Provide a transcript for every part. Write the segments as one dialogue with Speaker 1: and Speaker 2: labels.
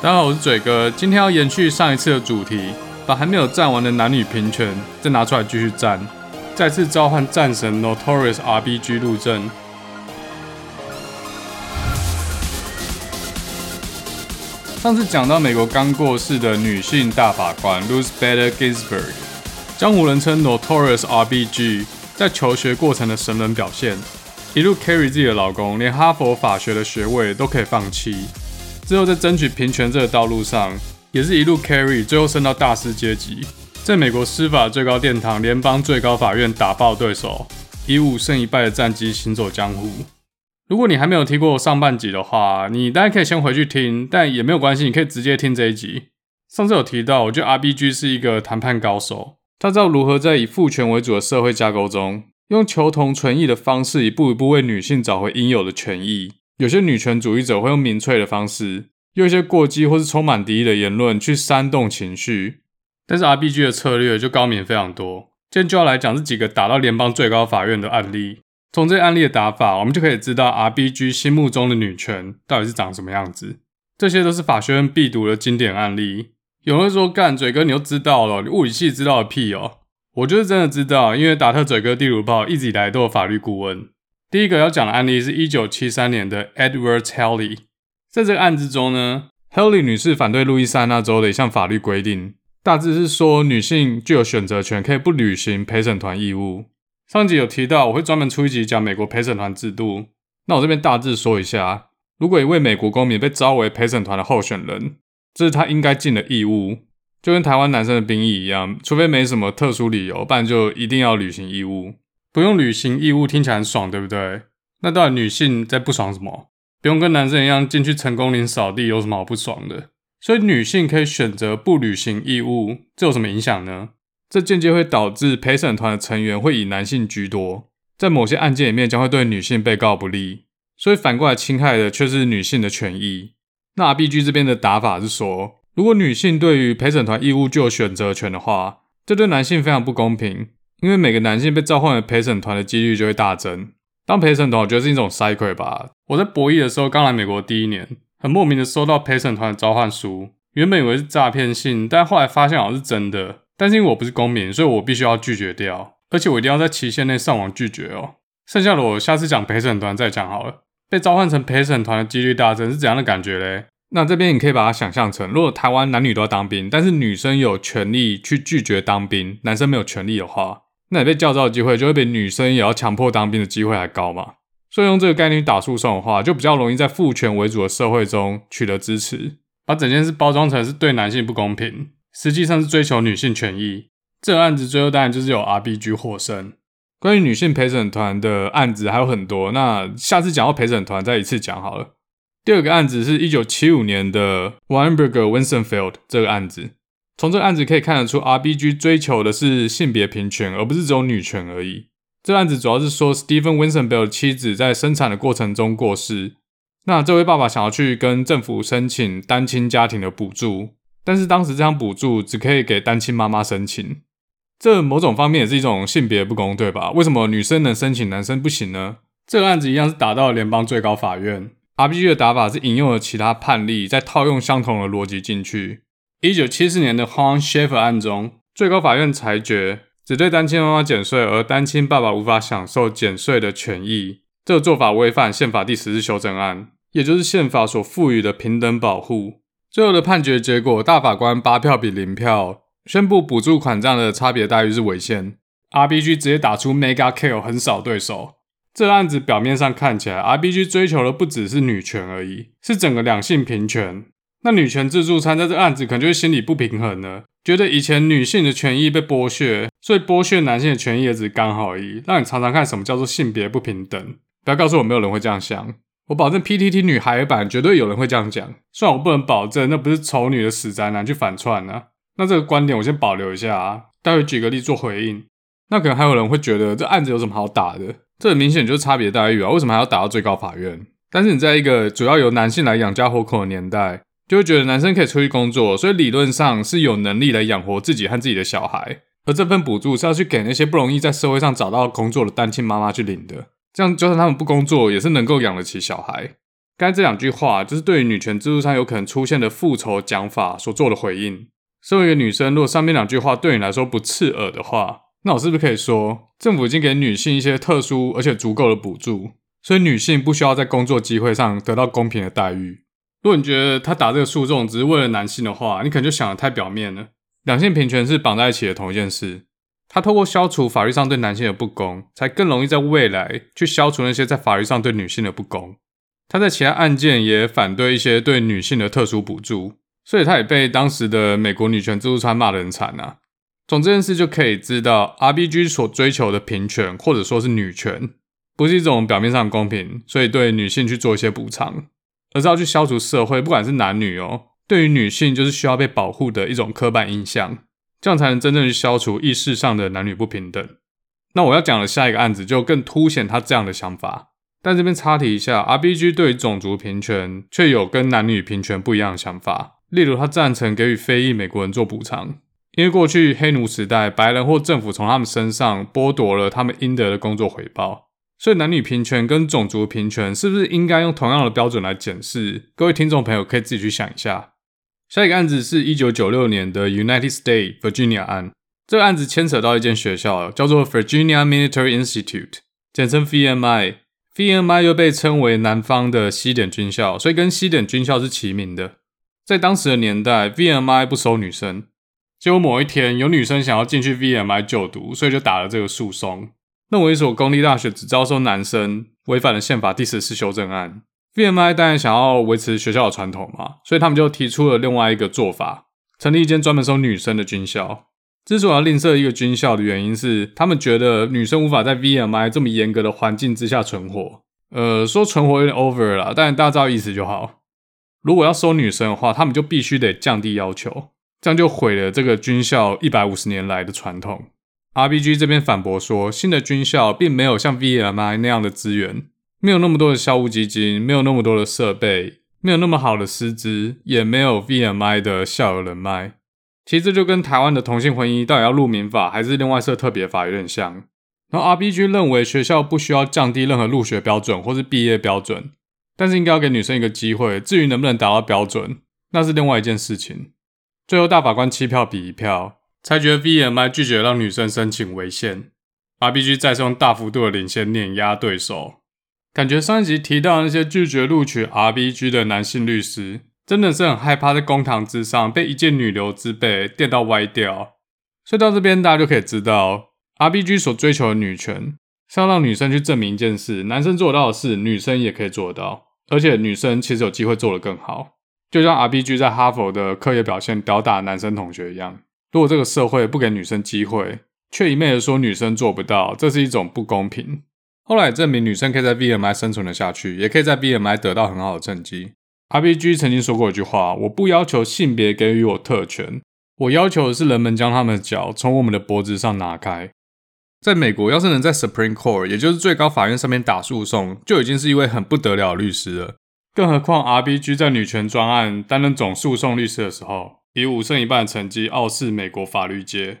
Speaker 1: 大家好，我是嘴哥，今天要延续上一次的主题，把还没有战完的男女平权再拿出来继续战，再次召唤战神 Notorious RBG 入阵。上次讲到美国刚过世的女性大法官 Ruth Bader Ginsburg，江湖人称 Notorious RBG，在求学过程的神人表现，一路 carry 自己的老公，连哈佛法学的学位都可以放弃。之后在争取平权这个道路上，也是一路 carry，最后升到大师阶级，在美国司法最高殿堂联邦最高法院打爆对手，以五胜一败的战绩行走江湖。如果你还没有听过上半集的话，你当然可以先回去听，但也没有关系，你可以直接听这一集。上次有提到，我觉得 RBG 是一个谈判高手，他知道如何在以父权为主的社会架构中，用求同存异的方式，一步一步为女性找回应有的权益。有些女权主义者会用民粹的方式，用一些过激或是充满敌意的言论去煽动情绪，但是 RBG 的策略就高明非常多。今天就要来讲这几个打到联邦最高法院的案例。从这案例的打法，我们就可以知道 RBG 心目中的女权到底是长什么样子。这些都是法学院必读的经典案例。有人说：“干嘴哥，你又知道了？你物理系知道个屁哦！”我就是真的知道，因为达特嘴哥地图炮一直以来都有法律顾问。第一个要讲的案例是1973年的 Edward Haley。在这个案子中呢，Haley 女士反对路易斯安那州的一项法律规定，大致是说女性具有选择权，可以不履行陪审团义务。上集有提到，我会专门出一集讲美国陪审团制度。那我这边大致说一下，如果一位美国公民被召为陪审团的候选人，这是他应该尽的义务，就跟台湾男生的兵役一样，除非没什么特殊理由，不然就一定要履行义务。不用履行义务听起来很爽，对不对？那到底女性在不爽什么？不用跟男生一样进去成功林扫地，有什么好不爽的？所以女性可以选择不履行义务，这有什么影响呢？这间接会导致陪审团的成员会以男性居多，在某些案件里面将会对女性被告不利，所以反过来侵害的却是女性的权益。那 B G 这边的打法是说，如果女性对于陪审团义务具有选择权的话，这对男性非常不公平。因为每个男性被召唤的陪审团的几率就会大增。当陪审团，我觉得是一种 cycle 吧。我在博弈的时候，刚来美国第一年，很莫名的收到陪审团的召唤书，原本以为是诈骗信，但后来发现好像是真的。但是因为我不是公民，所以我必须要拒绝掉，而且我一定要在期限内上网拒绝哦。剩下的我下次讲陪审团再讲好了。被召唤成陪审团的几率大增是怎样的感觉嘞？那这边你可以把它想象成，如果台湾男女都要当兵，但是女生有权利去拒绝当兵，男生没有权利的话。那你被叫召的机会就会比女生也要强迫当兵的机会还高嘛？所以用这个概念打诉讼的话，就比较容易在父权为主的社会中取得支持，把整件事包装成是对男性不公平，实际上是追求女性权益。这个案子最后当然就是由 RBG 获胜。关于女性陪审团的案子还有很多，那下次讲到陪审团再一次讲好了。第二个案子是一九七五年的 Weinberger Wiesenfeld 这个案子。从这个案子可以看得出，RBG 追求的是性别平权，而不是只有女权而已。这个案子主要是说，Stephen Wiesenfeld 的妻子在生产的过程中过世，那这位爸爸想要去跟政府申请单亲家庭的补助，但是当时这项补助只可以给单亲妈妈申请，这某种方面也是一种性别不公，对吧？为什么女生能申请，男生不行呢？这个案子一样是打到了联邦最高法院，RBG 的打法是引用了其他判例，再套用相同的逻辑进去。一九七四年的 Horn Schaffer 案中，最高法院裁决只对单亲妈妈减税，而单亲爸爸无法享受减税的权益。这个做法违反宪法第十次修正案，也就是宪法所赋予的平等保护。最后的判决结果，大法官八票比零票，宣布补助款这样的差别待遇是违宪。RBG 直接打出 Mega Kill，横扫对手。这个案子表面上看起来，RBG 追求的不只是女权而已，是整个两性平权。那女权自助餐在这案子可能就会心里不平衡了，觉得以前女性的权益被剥削，所以剥削男性的权益也只刚好而已。让你尝尝看什么叫做性别不平等。不要告诉我没有人会这样想，我保证 PTT 女孩版绝对有人会这样讲。虽然我不能保证那不是丑女的死宅男去反串呢、啊。那这个观点我先保留一下啊，待会举个例做回应。那可能还有人会觉得这案子有什么好打的？这很明显就是差别待遇啊，为什么还要打到最高法院？但是你在一个主要由男性来养家活口的年代。就会觉得男生可以出去工作，所以理论上是有能力来养活自己和自己的小孩，而这份补助是要去给那些不容易在社会上找到工作的单亲妈妈去领的。这样就算他们不工作，也是能够养得起小孩。刚才这两句话就是对于女权制度上有可能出现的复仇讲法所做的回应。身为一个女生，如果上面两句话对你来说不刺耳的话，那我是不是可以说，政府已经给女性一些特殊而且足够的补助，所以女性不需要在工作机会上得到公平的待遇？如果你觉得他打这个诉讼只是为了男性的话，你可能就想得太表面了。两性平权是绑在一起的同一件事。他透过消除法律上对男性的不公，才更容易在未来去消除那些在法律上对女性的不公。他在其他案件也反对一些对女性的特殊补助，所以他也被当时的美国女权自助餐骂得很惨啊。从这件事就可以知道，RBG 所追求的平权或者说是女权，不是一种表面上公平，所以对女性去做一些补偿，而是要去消除社会不管是男女哦，对于女性就是需要被保护的一种刻板印象。这样才能真正去消除意识上的男女不平等。那我要讲的下一个案子就更凸显他这样的想法。但这边插题一下，RBG 对于种族平权却有跟男女平权不一样的想法。例如，他赞成给予非裔美国人做补偿，因为过去黑奴时代，白人或政府从他们身上剥夺了他们应得的工作回报。所以，男女平权跟种族平权是不是应该用同样的标准来检视？各位听众朋友可以自己去想一下。下一个案子是一九九六年的 United States Virginia 案。这个案子牵扯到一间学校，叫做 Virginia Military Institute，简称 VMI。VMI 又被称为南方的西点军校，所以跟西点军校是齐名的。在当时的年代，VMI 不收女生。结果某一天，有女生想要进去 VMI 就读，所以就打了这个诉讼，认为一所公立大学只招收男生，违反了宪法第十四修正案。VMI 当然想要维持学校的传统嘛，所以他们就提出了另外一个做法，成立一间专门收女生的军校。之所以要另设一个军校的原因是，他们觉得女生无法在 VMI 这么严格的环境之下存活。呃，说存活有点 over 了，但大家知道意思就好。如果要收女生的话，他们就必须得降低要求，这样就毁了这个军校一百五十年来的传统。RBG 这边反驳说，新的军校并没有像 VMI 那样的资源。没有那么多的校务基金，没有那么多的设备，没有那么好的师资，也没有 VMI 的校友人脉。其实这就跟台湾的同性婚姻到底要入民法还是另外设特别法有点像。然后 RBG 认为学校不需要降低任何入学标准或是毕业标准，但是应该要给女生一个机会。至于能不能达到标准，那是另外一件事情。最后大法官七票比一票，裁决 VMI 拒绝让女生申请违宪。RBG 再次用大幅度的领先碾压对手。感觉上一集提到那些拒绝录取 RBG 的男性律师，真的是很害怕在公堂之上被一介女流之辈电到歪掉。所以到这边大家就可以知道，RBG 所追求的女权是要让女生去证明一件事：男生做到的事，女生也可以做到，而且女生其实有机会做得更好。就像 RBG 在哈佛的课业表现吊打男生同学一样。如果这个社会不给女生机会，却一昧的说女生做不到，这是一种不公平。后来证明，女生可以在 VMI 生存了下去，也可以在 VMI 得到很好的成绩。RBG 曾经说过一句话：“我不要求性别给予我特权，我要求的是人们将他们的脚从我们的脖子上拿开。”在美国，要是能在 Supreme Court，也就是最高法院上面打诉讼，就已经是一位很不得了的律师了。更何况 RBG 在女权专案担任总诉讼律师的时候，以五胜一半的成绩傲视美国法律界。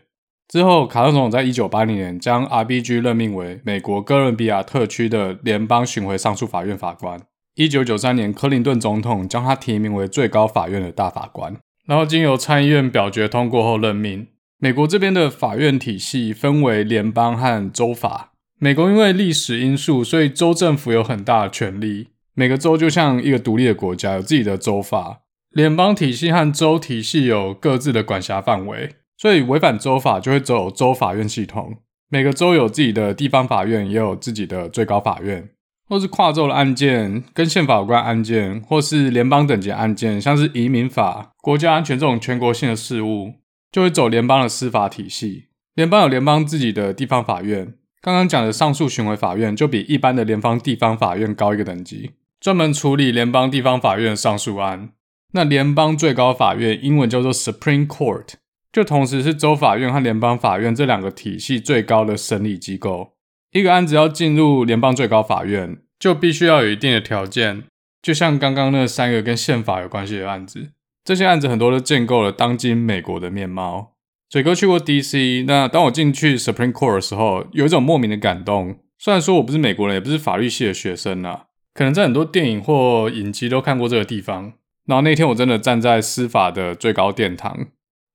Speaker 1: 之后，卡特总统在一九八零年将 RBG 任命为美国哥伦比亚特区的联邦巡回上诉法院法官。一九九三年，克林顿总统将他提名为最高法院的大法官。然后，经由参议院表决通过后任命。美国这边的法院体系分为联邦和州法。美国因为历史因素，所以州政府有很大的权力。每个州就像一个独立的国家，有自己的州法。联邦体系和州体系有各自的管辖范围。所以违反州法就会走州法院系统，每个州有自己的地方法院，也有自己的最高法院，或是跨州的案件、跟宪法有关案件，或是联邦等级案件，像是移民法、国家安全这种全国性的事务，就会走联邦的司法体系。联邦有联邦自己的地方法院，刚刚讲的上诉巡回法院就比一般的联邦地方法院高一个等级，专门处理联邦地方法院的上诉案。那联邦最高法院英文叫做 Supreme Court。就同时是州法院和联邦法院这两个体系最高的审理机构。一个案子要进入联邦最高法院，就必须要有一定的条件。就像刚刚那三个跟宪法有关系的案子，这些案子很多都建构了当今美国的面貌。嘴哥去过 DC，那当我进去 Supreme Court 的时候，有一种莫名的感动。虽然说我不是美国人，也不是法律系的学生啊，可能在很多电影或影集都看过这个地方。然后那天我真的站在司法的最高殿堂，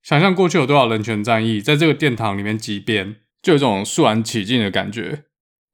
Speaker 1: 想象过去有多少人权战役在这个殿堂里面激辩，就有一种肃然起敬的感觉。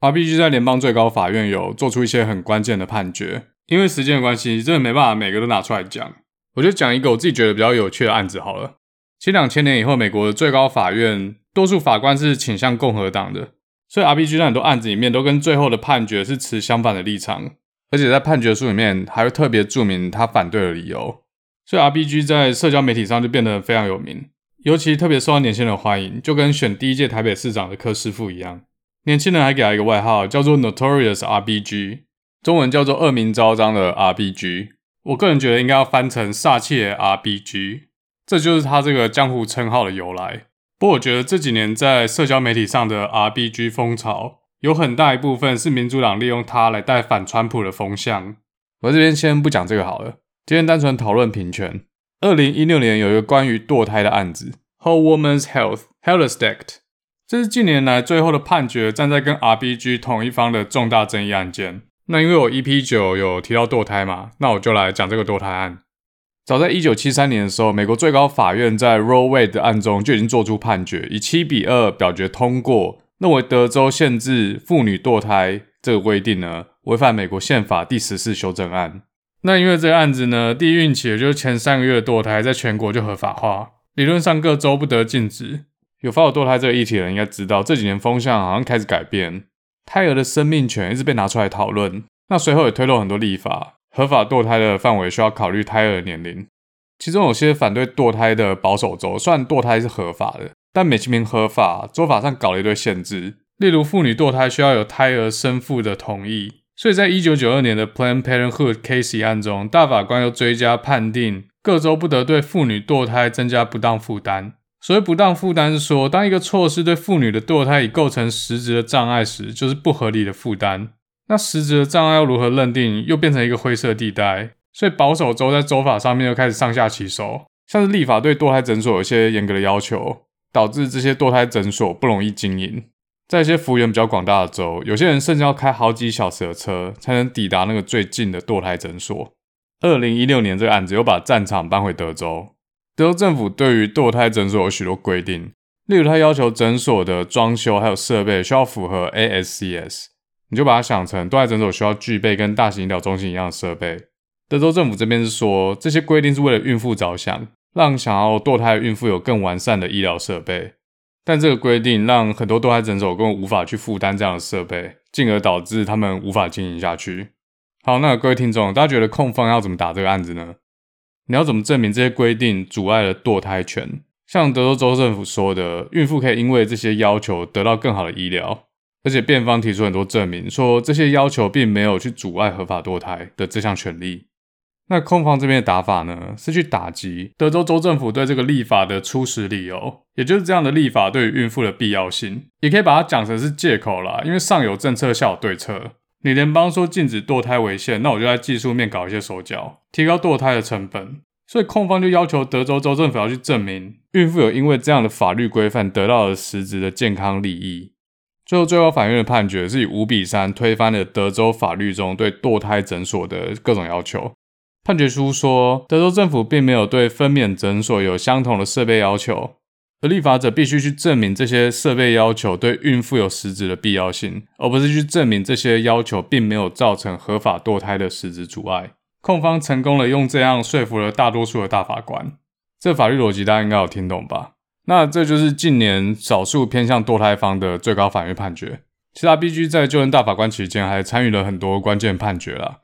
Speaker 1: RBG 在联邦最高法院有做出一些很关键的判决，因为时间的关系，真的没办法每个都拿出来讲。我就讲一个我自己觉得比较有趣的案子好了。其实两千年以后，美国的最高法院多数法官是倾向共和党的，所以 RBG 在很多案子里面都跟最后的判决是持相反的立场，而且在判决书里面还会特别注明他反对的理由。所以 RBG 在社交媒体上就变得非常有名，尤其特别受到年轻人欢迎，就跟选第一届台北市长的柯师傅一样。年轻人还给他一个外号，叫做 Notorious RBG，中文叫做恶名昭彰的 RBG。我个人觉得应该要翻成煞气的 RBG，这就是他这个江湖称号的由来。不过我觉得这几年在社交媒体上的 RBG 风潮，有很大一部分是民主党利用它来带反川普的风向。我这边先不讲这个好了，今天单纯讨论平权。二零一六年有一个关于堕胎的案子，Whole Woman's Health Health Act。这是近年来最后的判决，站在跟 RBG 同一方的重大争议案件。那因为我 EP 九有提到堕胎嘛，那我就来讲这个堕胎案。早在一九七三年的时候，美国最高法院在 Roe Wade 案中就已经做出判决，以七比二表决通过，认为德州限制妇女堕胎这个规定呢，违反美国宪法第十四修正案。那因为这个案子呢，第一孕期也就是前三个月的堕胎，在全国就合法化，理论上各州不得禁止。有发有堕胎这个议题的人应该知道，这几年风向好像开始改变，胎儿的生命权一直被拿出来讨论。那随后也推动很多立法，合法堕胎的范围需要考虑胎儿的年龄。其中有些反对堕胎的保守州，虽然堕胎是合法的，但美其名合法，州法上搞了一堆限制，例如妇女堕胎需要有胎儿生父的同意。所以在一九九二年的 Planned Parenthood Casey 案中，大法官又追加判定，各州不得对妇女堕胎增加不当负担。所谓不当负担是说，当一个措施对妇女的堕胎已构成实质的障碍时，就是不合理的负担。那实质的障碍要如何认定，又变成一个灰色地带。所以保守州在州法上面又开始上下其手，像是立法对堕胎诊所有一些严格的要求，导致这些堕胎诊所不容易经营。在一些幅员比较广大的州，有些人甚至要开好几小时的车才能抵达那个最近的堕胎诊所。二零一六年这个案子又把战场搬回德州。德州政府对于堕胎诊所有许多规定，例如他要求诊所的装修还有设备需要符合 ASCS，你就把它想成堕胎诊所需要具备跟大型医疗中心一样的设备。德州政府这边是说，这些规定是为了孕妇着想，让想要堕胎的孕妇有更完善的医疗设备。但这个规定让很多堕胎诊所根本无法去负担这样的设备，进而导致他们无法经营下去。好，那各位听众，大家觉得控方要怎么打这个案子呢？你要怎么证明这些规定阻碍了堕胎权？像德州州政府说的，孕妇可以因为这些要求得到更好的医疗，而且辩方提出很多证明，说这些要求并没有去阻碍合法堕胎的这项权利。那控方这边的打法呢，是去打击德州州政府对这个立法的初始理由，也就是这样的立法对于孕妇的必要性，也可以把它讲成是借口啦，因为上有政策，下有对策。你联邦说禁止堕胎违宪，那我就在技术面搞一些手脚，提高堕胎的成本。所以控方就要求德州州政府要去证明孕妇有因为这样的法律规范得到了实质的健康利益。最后最高法院的判决是以五比三推翻了德州法律中对堕胎诊所的各种要求。判决书说，德州政府并没有对分娩诊所有相同的设备要求。而立法者必须去证明这些设备要求对孕妇有实质的必要性，而不是去证明这些要求并没有造成合法堕胎的实质阻碍。控方成功了，用这样说服了大多数的大法官。这法律逻辑大家应该有听懂吧？那这就是近年少数偏向堕胎方的最高法院判决。其他 ·BG 在就任大法官期间还参与了很多关键判决啦，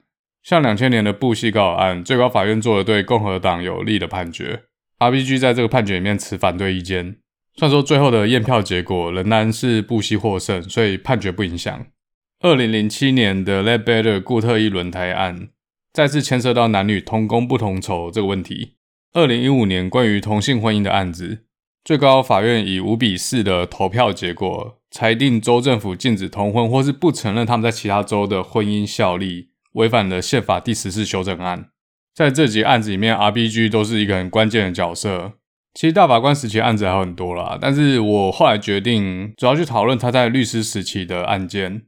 Speaker 1: 像两千年的布希高尔案，最高法院做了对共和党有利的判决。RBG 在这个判决里面持反对意见，虽然说最后的验票结果仍然是布希获胜，所以判决不影响。二零零七年的 Ledbetter 固特异轮胎案再次牵涉到男女同工不同酬这个问题。二零一五年关于同性婚姻的案子，最高法院以五比四的投票结果裁定州政府禁止同婚或是不承认他们在其他州的婚姻效力，违反了宪法第十四修正案。在这几案子里面，RBG 都是一个很关键的角色。其实大法官时期案子还有很多啦，但是我后来决定主要去讨论他在律师时期的案件，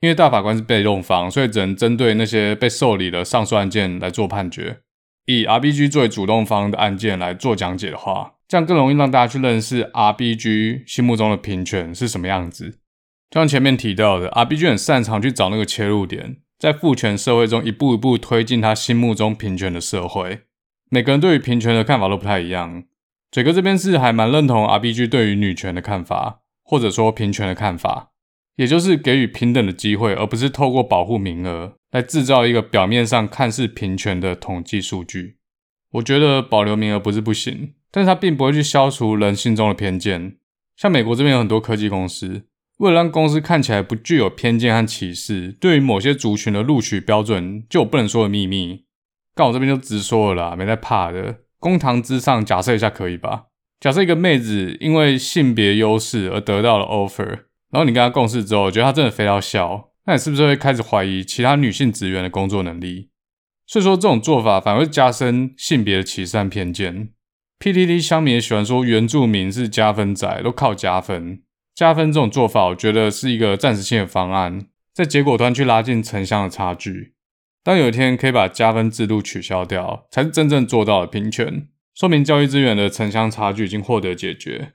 Speaker 1: 因为大法官是被动方，所以只能针对那些被受理的上诉案件来做判决。以 RBG 作为主动方的案件来做讲解的话，这样更容易让大家去认识 RBG 心目中的平权是什么样子。就像前面提到的，RBG 很擅长去找那个切入点，在父权社会中一步一步推进他心目中平权的社会。每个人对于平权的看法都不太一样。嘴哥这边是还蛮认同 RBG 对于女权的看法，或者说平权的看法，也就是给予平等的机会，而不是透过保护名额来制造一个表面上看似平权的统计数据。我觉得保留名额不是不行，但是它并不会去消除人心中的偏见。像美国这边有很多科技公司，为了让公司看起来不具有偏见和歧视，对于某些族群的录取标准就有不能说的秘密。但我这边就直说了啦，没在怕的。公堂之上，假设一下可以吧？假设一个妹子因为性别优势而得到了 offer，然后你跟她共事之后，觉得她真的飞到笑，那你是不是会开始怀疑其他女性职员的工作能力？所以说这种做法反而会加深性别的歧视和偏见。PTT 乡民也喜欢说原住民是加分仔，都靠加分。加分这种做法，我觉得是一个暂时性的方案，在结果端去拉近城乡的差距。当有一天可以把加分制度取消掉，才是真正做到了平权，说明教育资源的城乡差距已经获得解决。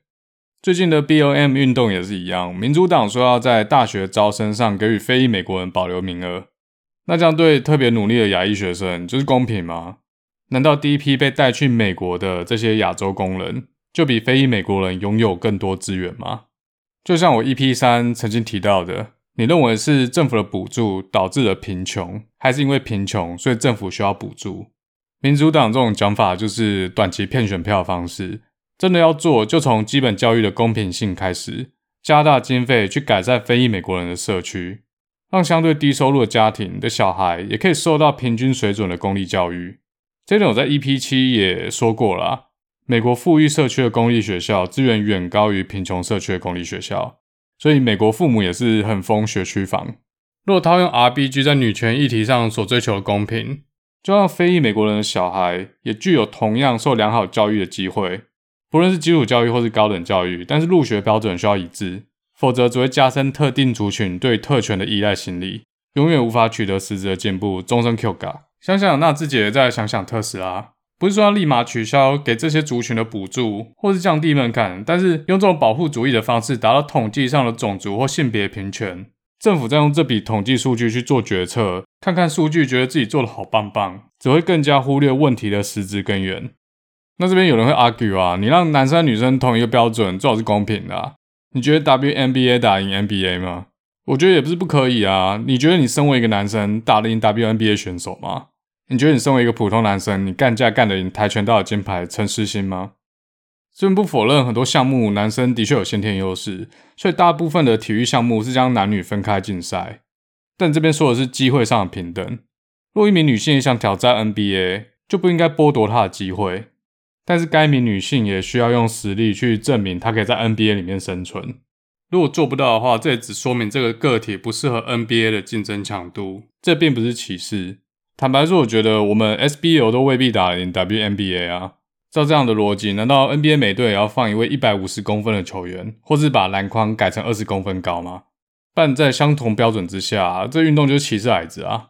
Speaker 1: 最近的 BOM 运动也是一样，民主党说要在大学招生上给予非裔美国人保留名额，那这样对特别努力的亚裔学生就是公平吗？难道第一批被带去美国的这些亚洲工人就比非裔美国人拥有更多资源吗？就像我 EP 三曾经提到的。你认为是政府的补助导致了贫穷，还是因为贫穷所以政府需要补助？民主党这种讲法就是短期骗选票方式。真的要做，就从基本教育的公平性开始，加大经费去改善非裔美国人的社区，让相对低收入的家庭的小孩也可以受到平均水准的公立教育。这点我在 EP 七也说过了，美国富裕社区的公立学校资源远高于贫穷社区的公立学校。所以美国父母也是很疯学区房。若套用 RBG 在女权议题上所追求的公平，就让非裔美国人的小孩也具有同样受良好教育的机会，不论是基础教育或是高等教育，但是入学标准需要一致，否则只会加深特定族群对特权的依赖心理，永远无法取得实质的进步，终身 Q 嘎。想想那自己再想想特斯拉。不是说要立马取消给这些族群的补助，或是降低门槛，但是用这种保护主义的方式达到统计上的种族或性别平权。政府再用这笔统计数据去做决策，看看数据，觉得自己做的好棒棒，只会更加忽略问题的实质根源。那这边有人会 argue 啊，你让男生女生同一个标准，最好是公平的。你觉得 WNBA 打赢 NBA 吗？我觉得也不是不可以啊。你觉得你身为一个男生打得赢 WNBA 选手吗？你觉得你身为一个普通男生，你干架干得赢跆拳道的金牌陈诗欣吗？虽然不否认很多项目男生的确有先天优势，所以大部分的体育项目是将男女分开竞赛。但这边说的是机会上的平等。若一名女性也想挑战 NBA，就不应该剥夺她的机会。但是该名女性也需要用实力去证明她可以在 NBA 里面生存。如果做不到的话，这也只说明这个个体不适合 NBA 的竞争强度。这并不是歧视。坦白说，我觉得我们 SBL 都未必打赢 WNBA 啊。照这样的逻辑，难道 NBA 每队也要放一位一百五十公分的球员，或是把篮筐改成二十公分高吗？但在相同标准之下，这运动就是歧视矮子啊！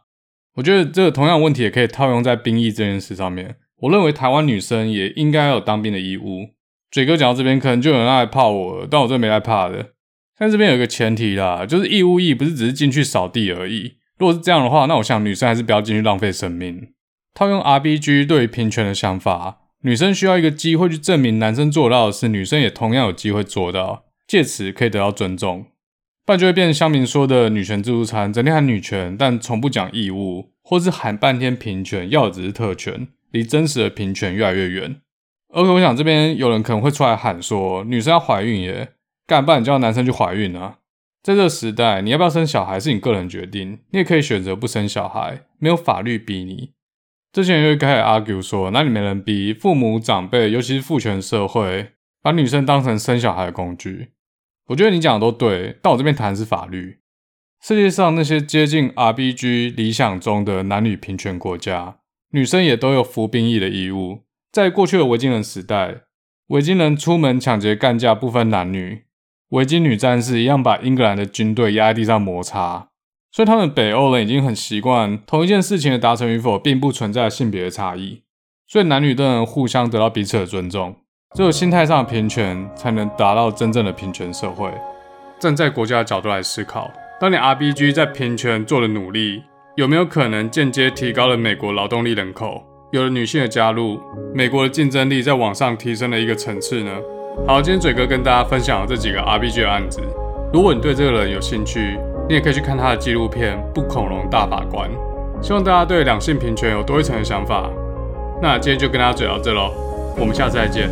Speaker 1: 我觉得这个同样问题也可以套用在兵役这件事上面。我认为台湾女生也应该要有当兵的义务。嘴哥讲到这边，可能就有人来泡我，但我真没来怕的。但这边有一个前提啦，就是义务役不是只是进去扫地而已。如果是这样的话，那我想女生还是不要进去浪费生命。套用 RBG 对于平权的想法，女生需要一个机会去证明男生做到的事，女生也同样有机会做到，借此可以得到尊重。不然就会变成乡民说的女权自助餐，整天喊女权，但从不讲义务，或是喊半天平权，要的只是特权，离真实的平权越来越远。而我想这边有人可能会出来喊说，女生要怀孕耶，干，不然你叫男生去怀孕啊？在这个时代，你要不要生小孩是你个人决定，你也可以选择不生小孩，没有法律逼你。这些人又开始 argue 说，哪里没人逼？父母长辈，尤其是父权社会，把女生当成生小孩的工具。我觉得你讲的都对，但我这边谈的是法律。世界上那些接近 RBG 理想中的男女平权国家，女生也都有服兵役的义务。在过去的维京人时代，维京人出门抢劫干架不分男女。维京女战士一样把英格兰的军队压在地上摩擦，所以他们北欧人已经很习惯同一件事情的达成与否，并不存在性别的差异，所以男女都能互相得到彼此的尊重。只有心态上的平权，才能达到真正的平权社会。站在国家的角度来思考，当年 RBG 在平权做的努力，有没有可能间接提高了美国劳动力人口？有了女性的加入，美国的竞争力在往上提升了一个层次呢？好，今天嘴哥跟大家分享了这几个 RBG 的案子。如果你对这个人有兴趣，你也可以去看他的纪录片《不恐龙大法官》。希望大家对两性平权有多一层的想法。那今天就跟大家嘴到这喽，我们下次再见。